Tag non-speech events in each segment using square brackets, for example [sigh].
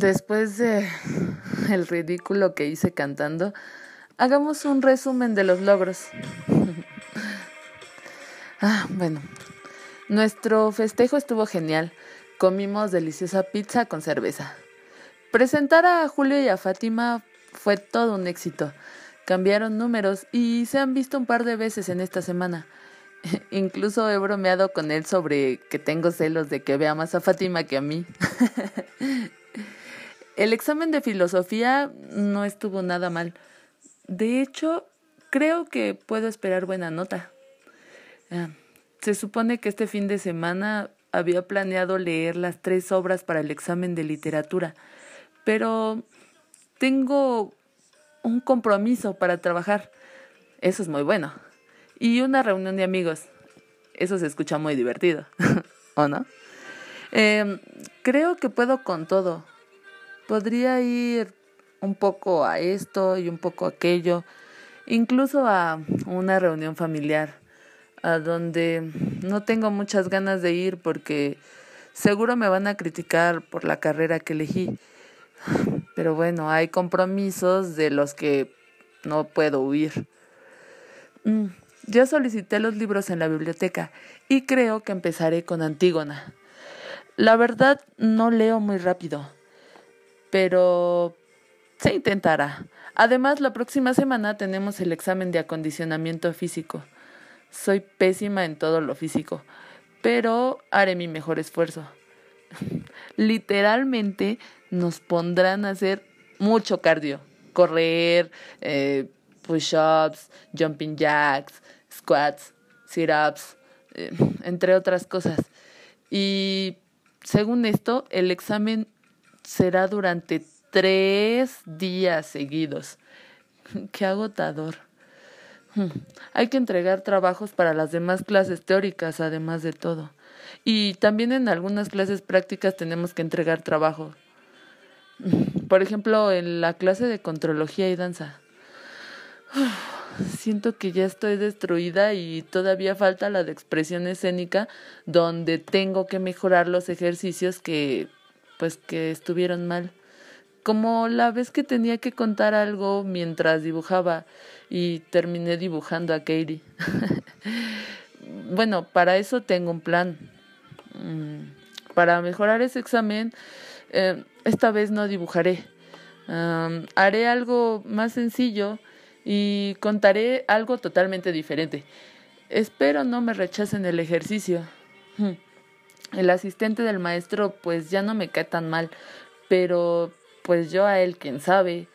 Después de el ridículo que hice cantando, hagamos un resumen de los logros. [laughs] ah, bueno. Nuestro festejo estuvo genial. Comimos deliciosa pizza con cerveza. Presentar a Julio y a Fátima fue todo un éxito. Cambiaron números y se han visto un par de veces en esta semana. [laughs] Incluso he bromeado con él sobre que tengo celos de que vea más a Fátima que a mí. [laughs] El examen de filosofía no estuvo nada mal. De hecho, creo que puedo esperar buena nota. Ah, se supone que este fin de semana había planeado leer las tres obras para el examen de literatura, pero tengo un compromiso para trabajar. Eso es muy bueno. Y una reunión de amigos. Eso se escucha muy divertido. [laughs] ¿O no? Em, creo que puedo con todo. Podría ir un poco a esto y un poco a aquello, incluso a una reunión familiar, a donde no tengo muchas ganas de ir porque seguro me van a criticar por la carrera que elegí. Pero bueno, hay compromisos de los que no puedo huir. Mm, ya solicité los libros en la biblioteca y creo que empezaré con Antígona. La verdad no leo muy rápido pero se intentará. Además, la próxima semana tenemos el examen de acondicionamiento físico. Soy pésima en todo lo físico, pero haré mi mejor esfuerzo. [laughs] Literalmente nos pondrán a hacer mucho cardio, correr, eh, push-ups, jumping jacks, squats, sit-ups, eh, [laughs] entre otras cosas. Y según esto, el examen será durante tres días seguidos. [laughs] Qué agotador. Hmm. Hay que entregar trabajos para las demás clases teóricas, además de todo. Y también en algunas clases prácticas tenemos que entregar trabajo. Hmm. Por ejemplo, en la clase de contrología y danza. [sighs] Siento que ya estoy destruida y todavía falta la de expresión escénica donde tengo que mejorar los ejercicios que pues que estuvieron mal. Como la vez que tenía que contar algo mientras dibujaba y terminé dibujando a Katie. [laughs] bueno, para eso tengo un plan. Mm, para mejorar ese examen, eh, esta vez no dibujaré. haré algo más sencillo y contaré algo totalmente diferente. Espero no me rechacen el ejercicio. Hmm el asistente del maestro pues ya no me cae tan mal, pero pues yo a él, quién sabe,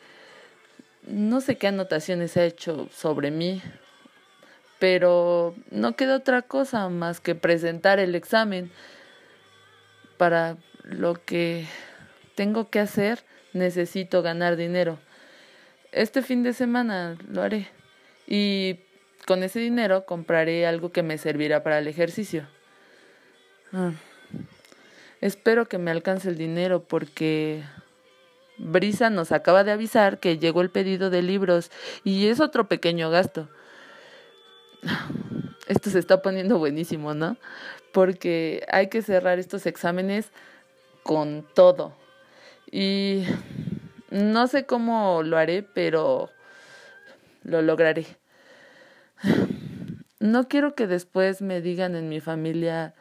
no sé qué anotaciones ha hecho sobre mí, pero no queda otra cosa más que presentar el examen. Para lo que tengo que hacer, necesito ganar dinero. Este fin de semana lo haré y con ese dinero compraré algo que me servirá para el ejercicio. Ah. Espero que me alcance el dinero porque Brisa nos acaba de avisar que llegó el pedido de libros y es otro pequeño gasto. Esto se está poniendo buenísimo, ¿no? Porque hay que cerrar estos exámenes con todo. Y no sé cómo lo haré, pero lo lograré. No quiero que después me digan en mi familia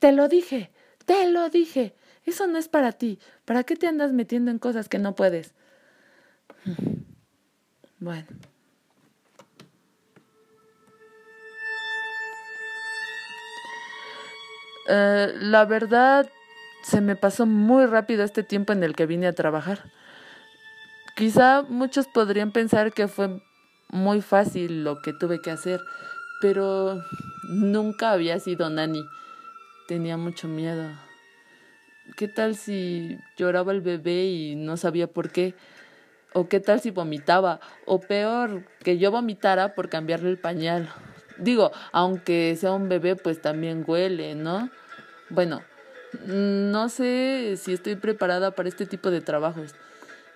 te lo dije, te lo dije. Eso no es para ti. ¿Para qué te andas metiendo en cosas que no puedes? Bueno. Eh, la verdad, se me pasó muy rápido este tiempo en el que vine a trabajar. Quizá muchos podrían pensar que fue muy fácil lo que tuve que hacer, pero nunca había sido nani tenía mucho miedo. ¿Qué tal si lloraba el bebé y no sabía por qué? ¿O qué tal si vomitaba? O peor, que yo vomitara por cambiarle el pañal. Digo, aunque sea un bebé, pues también huele, ¿no? Bueno, no sé si estoy preparada para este tipo de trabajos.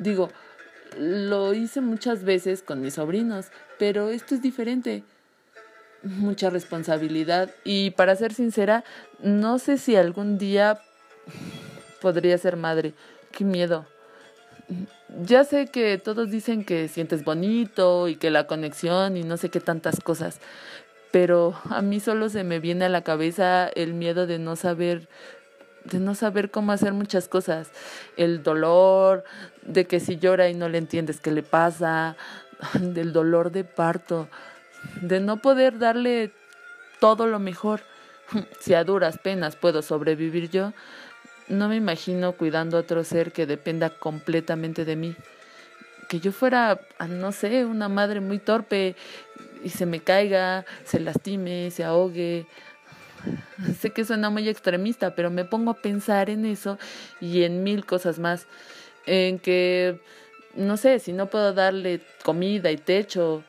Digo, lo hice muchas veces con mis sobrinos, pero esto es diferente mucha responsabilidad y para ser sincera, no sé si algún día podría ser madre. Qué miedo. Ya sé que todos dicen que sientes bonito y que la conexión y no sé qué tantas cosas, pero a mí solo se me viene a la cabeza el miedo de no saber de no saber cómo hacer muchas cosas, el dolor, de que si llora y no le entiendes qué le pasa, del dolor de parto, de no poder darle todo lo mejor. [laughs] Si a duras penas puedo sobrevivir yo, no me imagino cuidando a otro ser que dependa completamente de mí. Que yo fuera, ah, no sé, una madre muy torpe y se me caiga, se lastime, se ahogue. [sighs] Sé que suena muy extremista, pero me pongo a pensar en eso y en mil cosas más. En que, no sé, si no puedo darle comida y techo,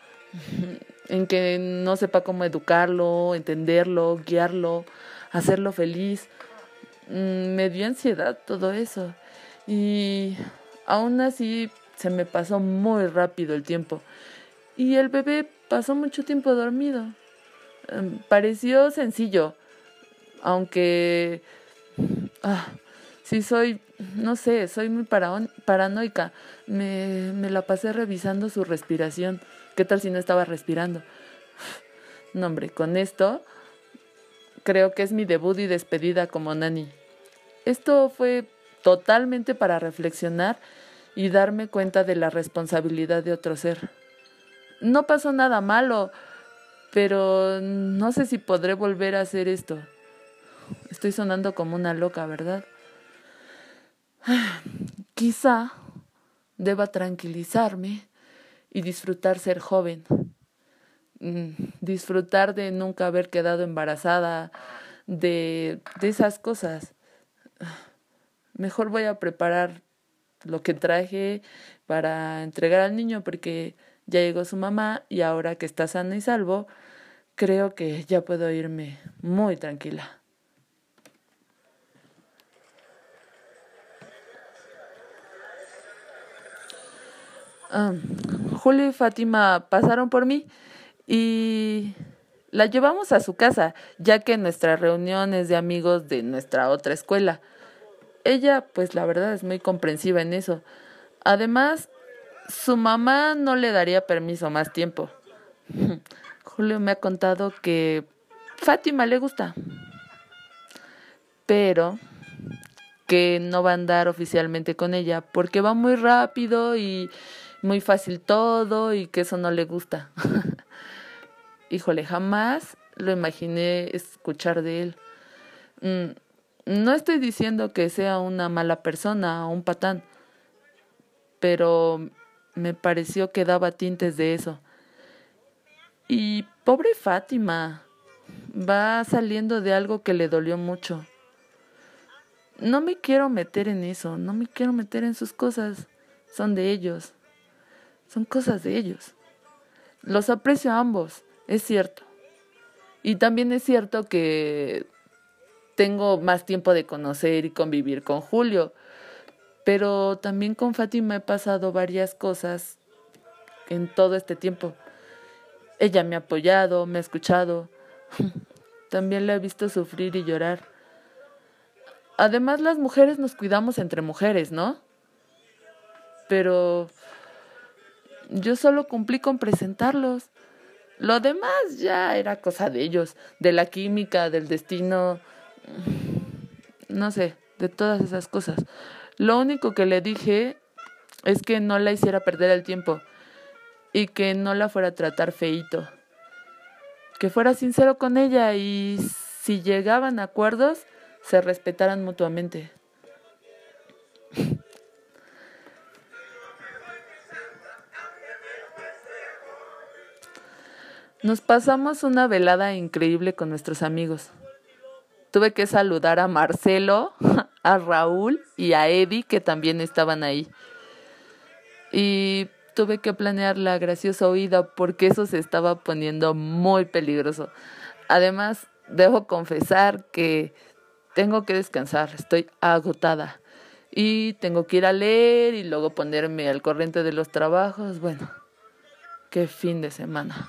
en que no sepa cómo educarlo, entenderlo, guiarlo, hacerlo feliz. Mm, me dio ansiedad todo eso. Y aún así se me pasó muy rápido el tiempo. Y el bebé pasó mucho tiempo dormido. Em, pareció sencillo, aunque ah, sí soy, no sé, soy muy paranoica. Me, me la pasé revisando su respiración. ¿Qué tal si no estaba respirando? [sighs] No, hombre, con esto creo que es mi debut y despedida como nani. Esto fue totalmente para reflexionar y darme cuenta de la responsabilidad de otro ser. No pasó nada malo, pero no sé si podré volver a hacer esto. Estoy sonando como una loca, ¿verdad? [sighs] Quizá deba tranquilizarme y disfrutar ser joven. Mm, disfrutar de nunca haber quedado embarazada, de, de esas cosas. Mejor voy a preparar lo que traje para entregar al niño porque ya llegó su mamá y ahora que está sana y salvo, creo que ya puedo irme muy tranquila. Julio y Fátima pasaron por mí y la llevamos a su casa, ya que nuestra reunión es de amigos de nuestra otra escuela. Ella, pues la verdad es muy comprensiva en eso. Además, su mamá no le daría permiso más tiempo. [laughs] Julio me ha contado que Fátima le gusta, pero que no va a andar oficialmente con ella porque va muy rápido y muy fácil todo y que eso no le gusta. [laughs] Híjole, jamás lo imaginé escuchar de él. Mm, no estoy diciendo que sea una mala persona o un patán, pero me pareció que daba tintes de eso. Y pobre Fátima, va saliendo de algo que le dolió mucho. No me quiero meter en eso, no me quiero meter en sus cosas, son de ellos. Son cosas de ellos. Los aprecio a ambos, es cierto. Y también es cierto que tengo más tiempo de conocer y convivir con Julio, pero también con Fátima he pasado varias cosas en todo este tiempo. Ella me ha apoyado, me ha escuchado, [laughs] también la he visto sufrir y llorar. Además las mujeres nos cuidamos entre mujeres, ¿no? Pero yo solo cumplí con presentarlos. Lo demás ya era cosa de ellos, de la química, del destino, no sé, de todas esas cosas. Lo único que le dije es que no la hiciera perder el tiempo y que no la fuera a tratar feito. Que fuera sincero con ella y si llegaban a acuerdos, se respetaran mutuamente. Nos pasamos una velada increíble con nuestros amigos. Tuve que saludar a Marcelo, [laughs] a Raúl y a Eddie que también estaban ahí. Y tuve que planear la graciosa huida porque eso se estaba poniendo muy peligroso. Además, debo confesar que tengo que descansar, estoy agotada y tengo que ir a leer y luego ponerme al corriente de los trabajos. Bueno, qué fin de semana.